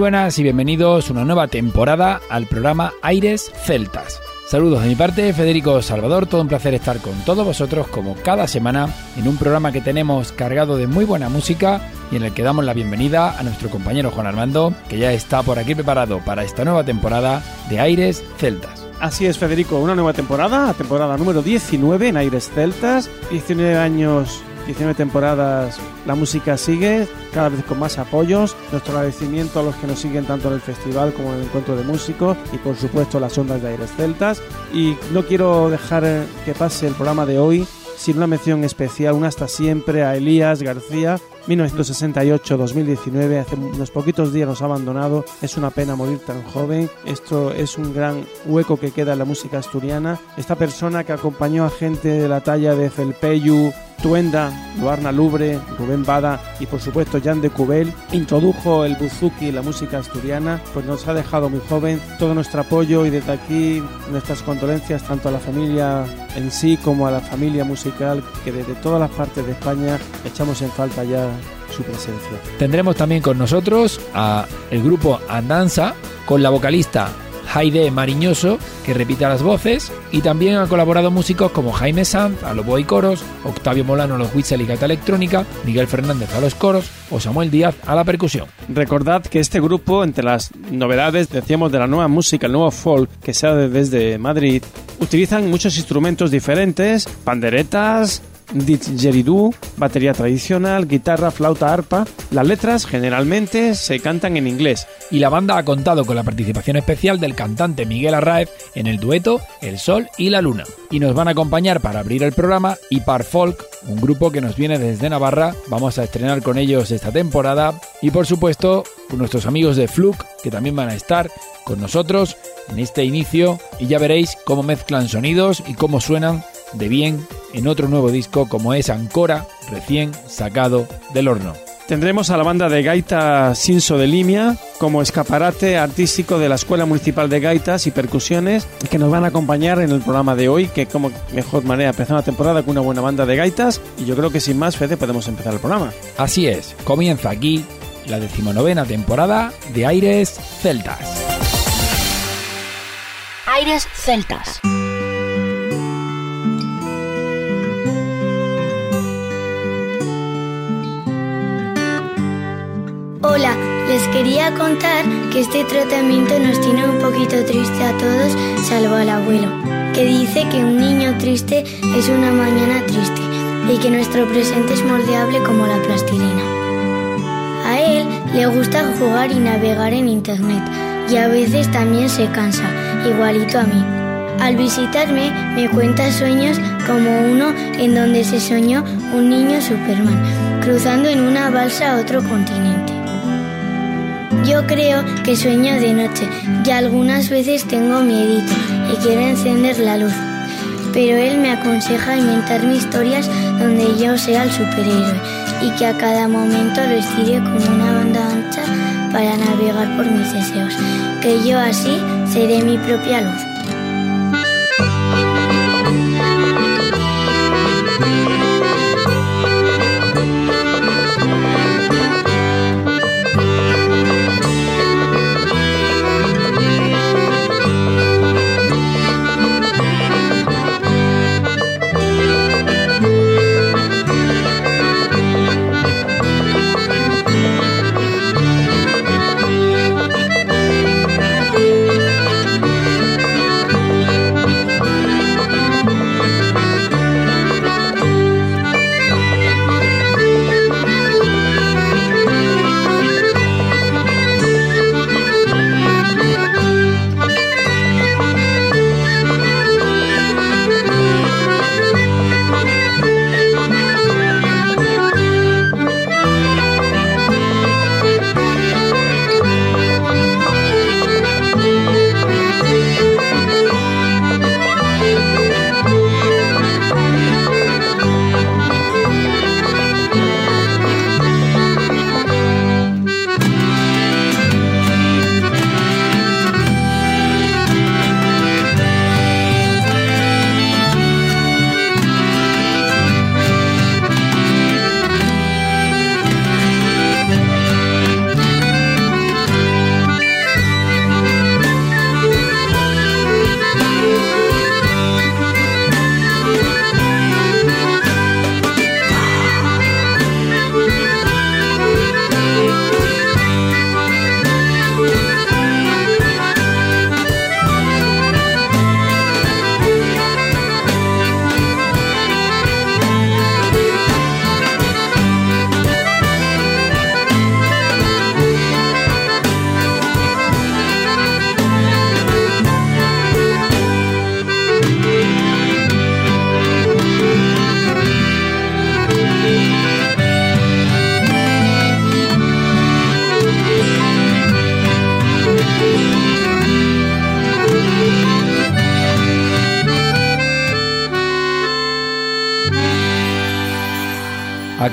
Buenas y bienvenidos a una nueva temporada al programa Aires Celtas. Saludos de mi parte, Federico Salvador, todo un placer estar con todos vosotros como cada semana en un programa que tenemos cargado de muy buena música y en el que damos la bienvenida a nuestro compañero Juan Armando, que ya está por aquí preparado para esta nueva temporada de Aires Celtas. Así es, Federico, una nueva temporada, temporada número 19 en Aires Celtas, 19 años 19 temporadas la música sigue, cada vez con más apoyos. Nuestro agradecimiento a los que nos siguen tanto en el festival como en el encuentro de músicos y por supuesto las ondas de Aires Celtas. Y no quiero dejar que pase el programa de hoy sin una mención especial, una hasta siempre a Elías García, 1968-2019, hace unos poquitos días nos ha abandonado, es una pena morir tan joven, esto es un gran hueco que queda en la música asturiana, esta persona que acompañó a gente de la talla de Felpeyu, Tuenda, Luarna Lubre, Rubén Bada y por supuesto Jan de Cubel, introdujo el buzuki y la música asturiana, pues nos ha dejado muy joven. Todo nuestro apoyo y desde aquí nuestras condolencias tanto a la familia en sí como a la familia musical que desde todas las partes de España echamos en falta ya su presencia. Tendremos también con nosotros a el grupo Andanza con la vocalista Jaide Mariñoso, que repita las voces, y también han colaborado músicos como Jaime Sanz a los y coros, Octavio Molano a los whistle y gata electrónica, Miguel Fernández a los coros o Samuel Díaz a la percusión. Recordad que este grupo, entre las novedades, decíamos, de la nueva música, el nuevo folk que se hace desde Madrid, utilizan muchos instrumentos diferentes, panderetas, didgeridoo, batería tradicional, guitarra, flauta, arpa. Las letras generalmente se cantan en inglés. Y la banda ha contado con la participación especial del cantante Miguel Arraez en el dueto El Sol y la Luna. Y nos van a acompañar para abrir el programa Ipar Folk, un grupo que nos viene desde Navarra. Vamos a estrenar con ellos esta temporada. Y por supuesto, nuestros amigos de Fluke, que también van a estar con nosotros en este inicio. Y ya veréis cómo mezclan sonidos y cómo suenan de bien en otro nuevo disco como es Ancora, recién sacado del horno. Tendremos a la banda de gaita Sinso de Limia como escaparate artístico de la Escuela Municipal de Gaitas y Percusiones que nos van a acompañar en el programa de hoy, que como mejor manera empezar la temporada con una buena banda de gaitas y yo creo que sin más, Fede, podemos empezar el programa. Así es, comienza aquí la decimonovena temporada de Aires Celtas. Aires Celtas. Hola, les quería contar que este tratamiento nos tiene un poquito triste a todos, salvo al abuelo, que dice que un niño triste es una mañana triste y que nuestro presente es moldeable como la plastilina. A él le gusta jugar y navegar en internet y a veces también se cansa, igualito a mí. Al visitarme me cuenta sueños como uno en donde se soñó un niño Superman cruzando en una balsa a otro continente. Yo creo que sueño de noche y algunas veces tengo miedito y quiero encender la luz. Pero él me aconseja inventarme historias donde yo sea el superhéroe y que a cada momento lo estire con una banda ancha para navegar por mis deseos, que yo así seré mi propia luz.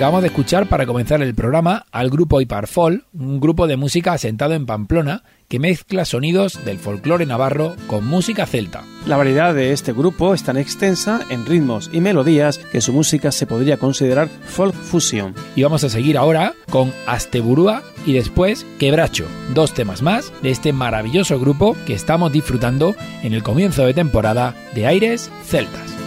Acabamos de escuchar para comenzar el programa al grupo Iparfol, un grupo de música asentado en Pamplona que mezcla sonidos del folclore navarro con música celta. La variedad de este grupo es tan extensa en ritmos y melodías que su música se podría considerar folk fusion. Y vamos a seguir ahora con Asteburúa y después Quebracho, dos temas más de este maravilloso grupo que estamos disfrutando en el comienzo de temporada de Aires Celtas.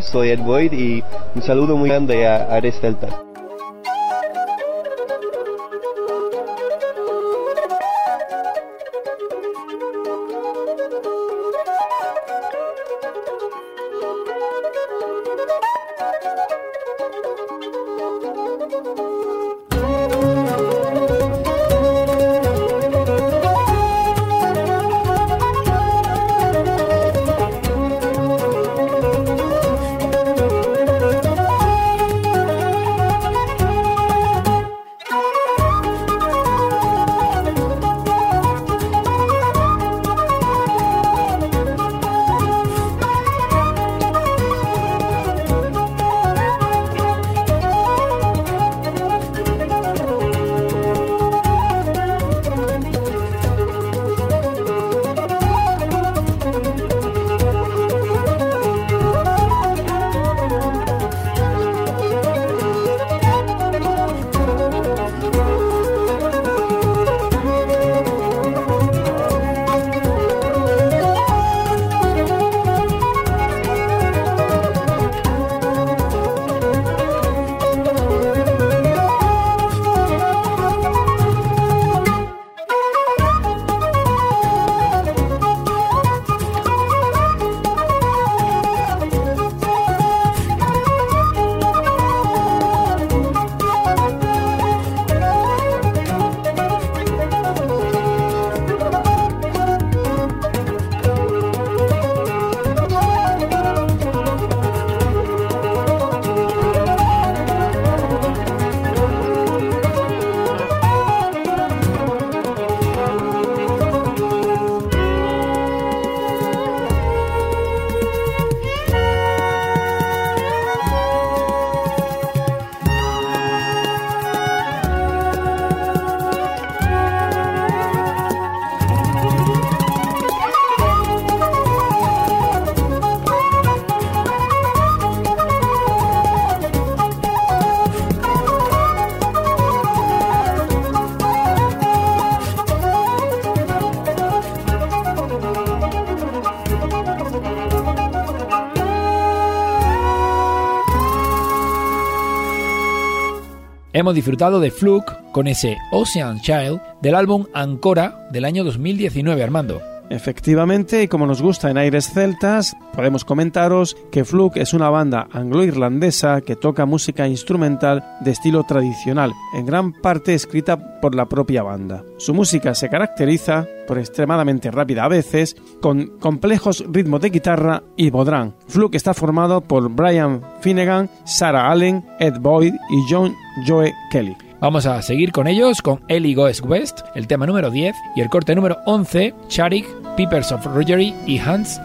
Soy Ed Boyd y un saludo muy grande a Ares Celtas. Hemos disfrutado de Fluke con ese Ocean Child del álbum Ancora del año 2019, Armando. Efectivamente, y como nos gusta en Aires Celtas, podemos comentaros que Fluke es una banda anglo-irlandesa que toca música instrumental de estilo tradicional, en gran parte escrita por la propia banda. Su música se caracteriza por extremadamente rápida a veces, con complejos ritmos de guitarra y bodrán. Fluke está formado por Brian Finnegan, Sarah Allen, Ed Boyd y John Joe Kelly. Vamos a seguir con ellos, con Ellie Goes West, el tema número 10, y el corte número 11, Charik, Peepers of Roggery y Hans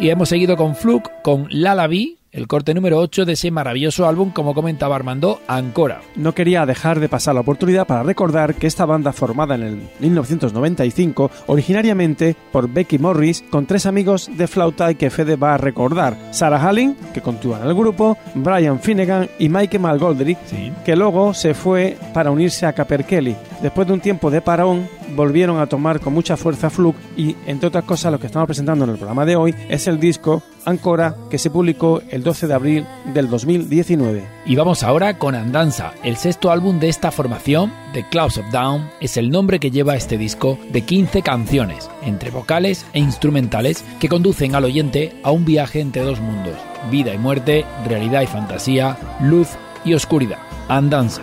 Y hemos seguido con Fluke, con La La el corte número 8 de ese maravilloso álbum, como comentaba Armando, Ancora. No quería dejar de pasar la oportunidad para recordar que esta banda formada en el 1995, originariamente por Becky Morris, con tres amigos de flauta y que Fede va a recordar, Sarah Hallin, que continúa en el grupo, Brian Finnegan y Mike Malgoldrick, que luego se fue para unirse a Caperkelly. Después de un tiempo de parón, volvieron a tomar con mucha fuerza Fluke y, entre otras cosas, lo que estamos presentando en el programa de hoy es el disco Ancora que se publicó el 12 de abril del 2019. Y vamos ahora con Andanza, el sexto álbum de esta formación, The Clouds of Down, es el nombre que lleva este disco de 15 canciones, entre vocales e instrumentales, que conducen al oyente a un viaje entre dos mundos, vida y muerte, realidad y fantasía, luz y oscuridad. Andanza.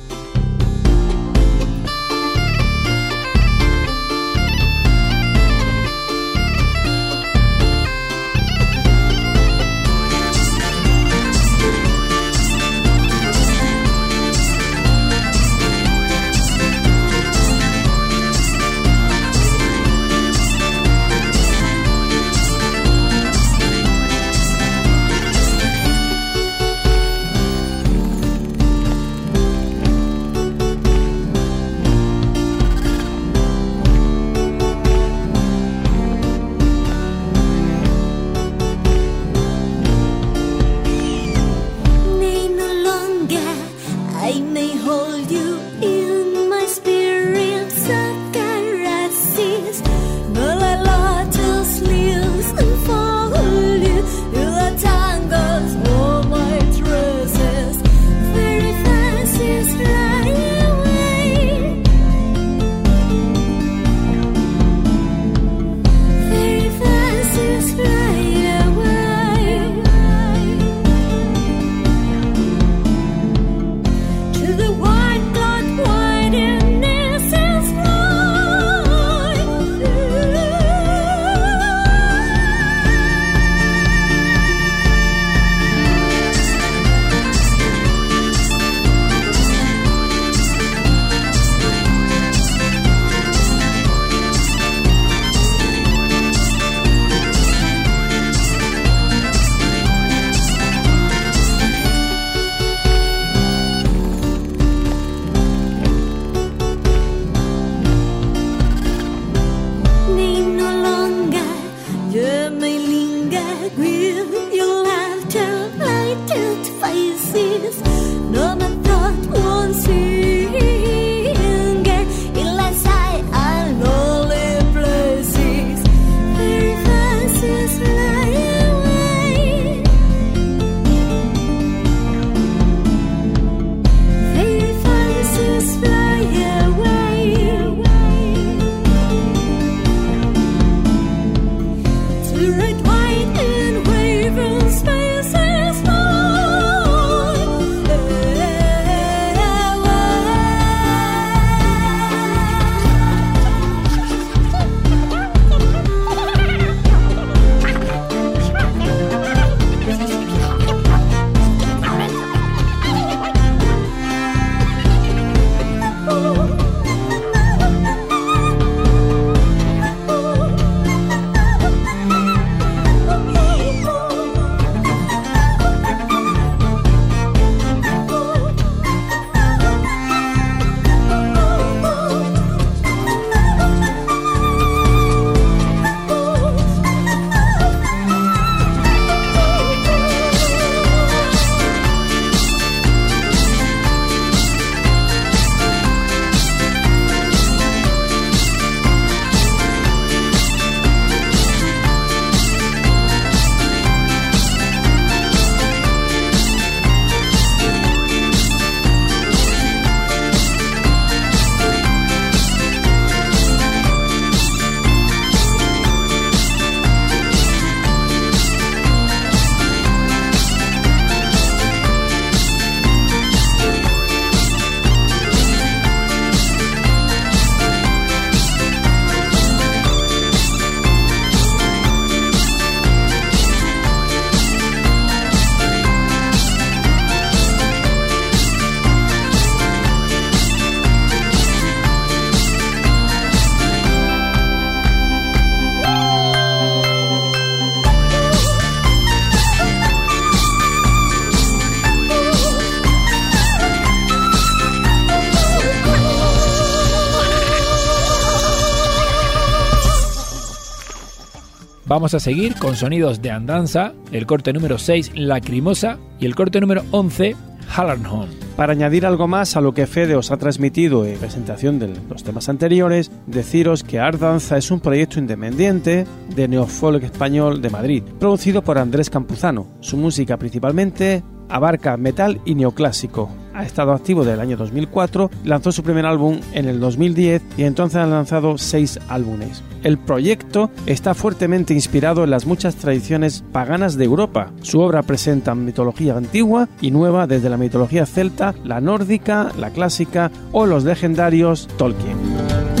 A seguir con sonidos de andanza, el corte número 6, Lacrimosa, y el corte número 11, Hallarnholm. Para añadir algo más a lo que Fede os ha transmitido en presentación de los temas anteriores, deciros que Art Danza es un proyecto independiente de neofolk español de Madrid, producido por Andrés Campuzano. Su música principalmente abarca metal y neoclásico, ha estado activo desde el año 2004, lanzó su primer álbum en el 2010 y entonces ha lanzado seis álbumes. El proyecto está fuertemente inspirado en las muchas tradiciones paganas de Europa. Su obra presenta mitología antigua y nueva desde la mitología celta, la nórdica, la clásica o los legendarios Tolkien.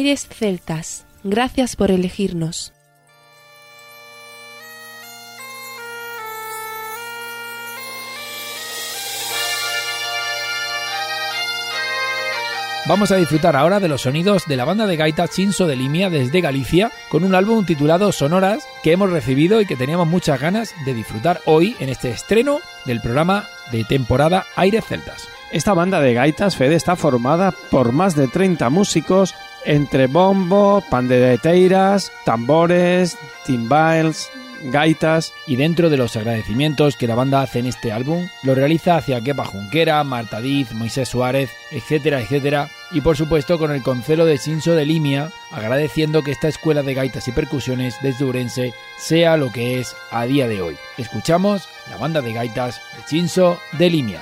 Aires Celtas, gracias por elegirnos. Vamos a disfrutar ahora de los sonidos de la banda de gaita Chinso de Limia desde Galicia con un álbum titulado Sonoras que hemos recibido y que teníamos muchas ganas de disfrutar hoy en este estreno del programa de temporada Aires Celtas. Esta banda de gaitas, Fede, está formada por más de 30 músicos entre bombo, pandereteiras, tambores, timbales, gaitas. Y dentro de los agradecimientos que la banda hace en este álbum, lo realiza hacia Kepa Junquera, Marta Diz, Moisés Suárez, etcétera, etcétera, y por supuesto con el concelo de Sinso de Limia, agradeciendo que esta escuela de gaitas y percusiones desde Urense sea lo que es a día de hoy. Escuchamos la banda de gaitas de Chinso de Limia.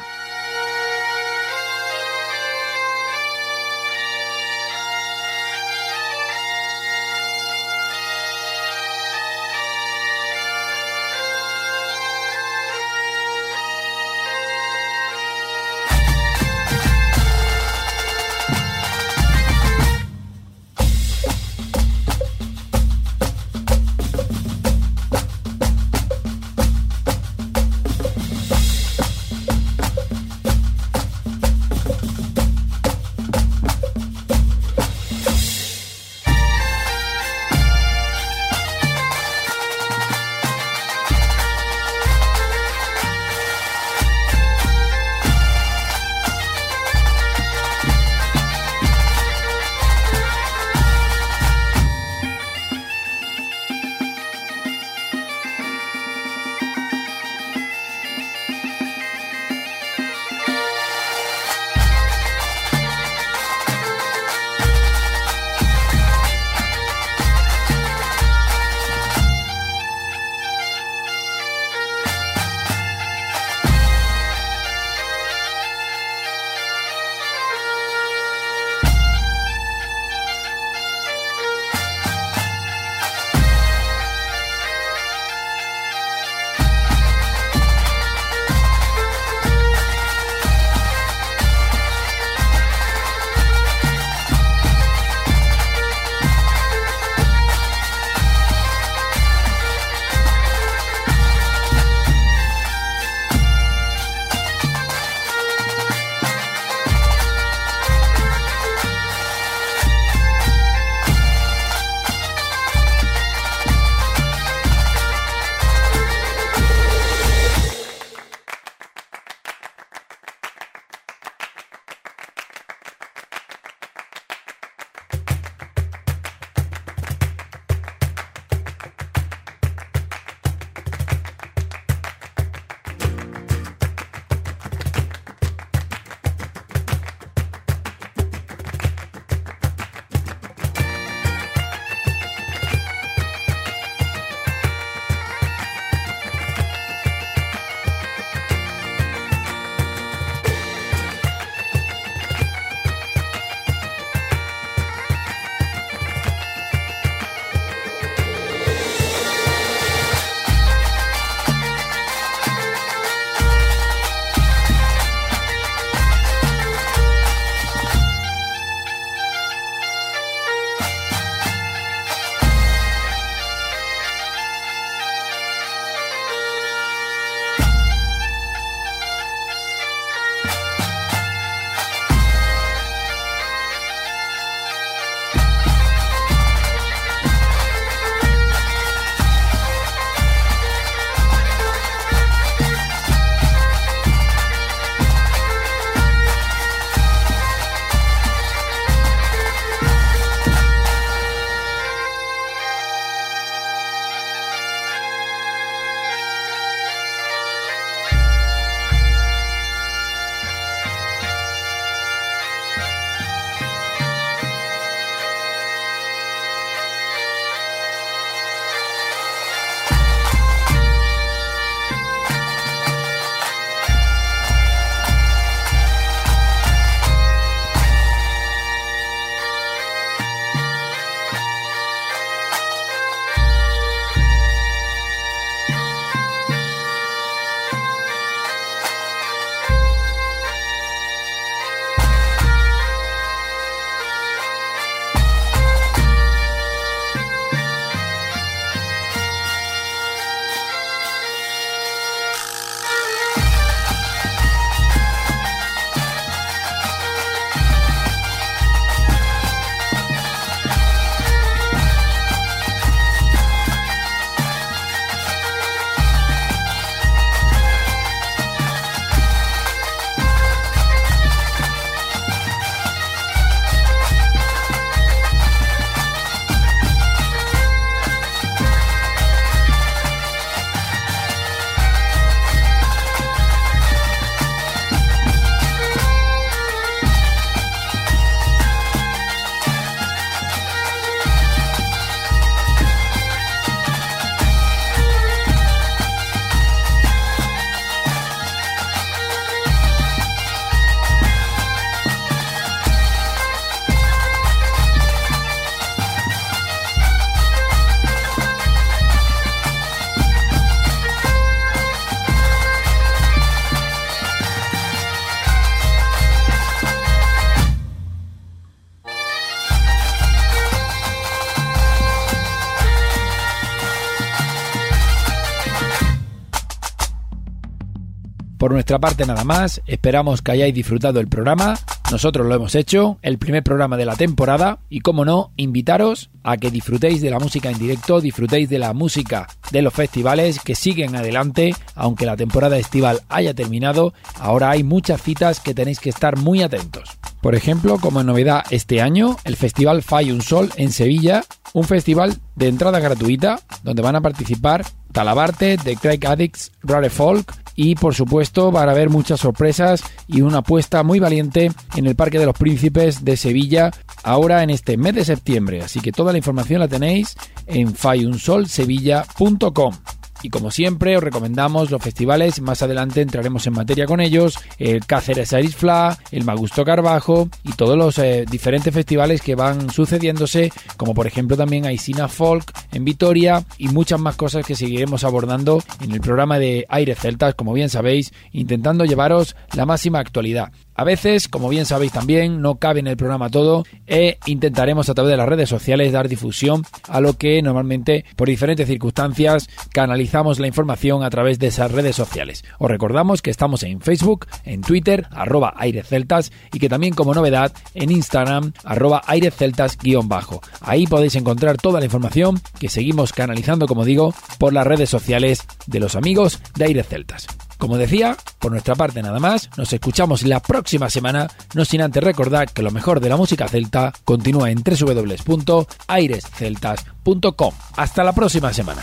Nuestra parte nada más, esperamos que hayáis disfrutado el programa, nosotros lo hemos hecho, el primer programa de la temporada. Y como no, invitaros a que disfrutéis de la música en directo, disfrutéis de la música de los festivales que siguen adelante, aunque la temporada estival haya terminado, ahora hay muchas citas que tenéis que estar muy atentos. Por ejemplo, como novedad este año, el Festival Fai Un Sol en Sevilla, un festival de entrada gratuita donde van a participar Talabarte, The Craig Addicts, Rare Folk y por supuesto van a haber muchas sorpresas y una apuesta muy valiente en el Parque de los Príncipes de Sevilla ahora en este mes de septiembre. Así que toda la información la tenéis en fayunsolsevilla.com. Y como siempre, os recomendamos los festivales. Más adelante entraremos en materia con ellos: el Cáceres Aris Fla, el Magusto Carbajo y todos los eh, diferentes festivales que van sucediéndose, como por ejemplo también Aisina Folk en Vitoria y muchas más cosas que seguiremos abordando en el programa de Aire Celtas, como bien sabéis, intentando llevaros la máxima actualidad. A veces, como bien sabéis también, no cabe en el programa todo e intentaremos a través de las redes sociales dar difusión a lo que normalmente por diferentes circunstancias canalizamos la información a través de esas redes sociales. Os recordamos que estamos en Facebook, en Twitter, arroba aireceltas y que también como novedad en Instagram, arroba aireceltas-bajo. Ahí podéis encontrar toda la información que seguimos canalizando, como digo, por las redes sociales de los amigos de Aire Celtas. Como decía, por nuestra parte nada más, nos escuchamos la próxima semana, no sin antes recordar que lo mejor de la música celta continúa en www.airesceltas.com. Hasta la próxima semana.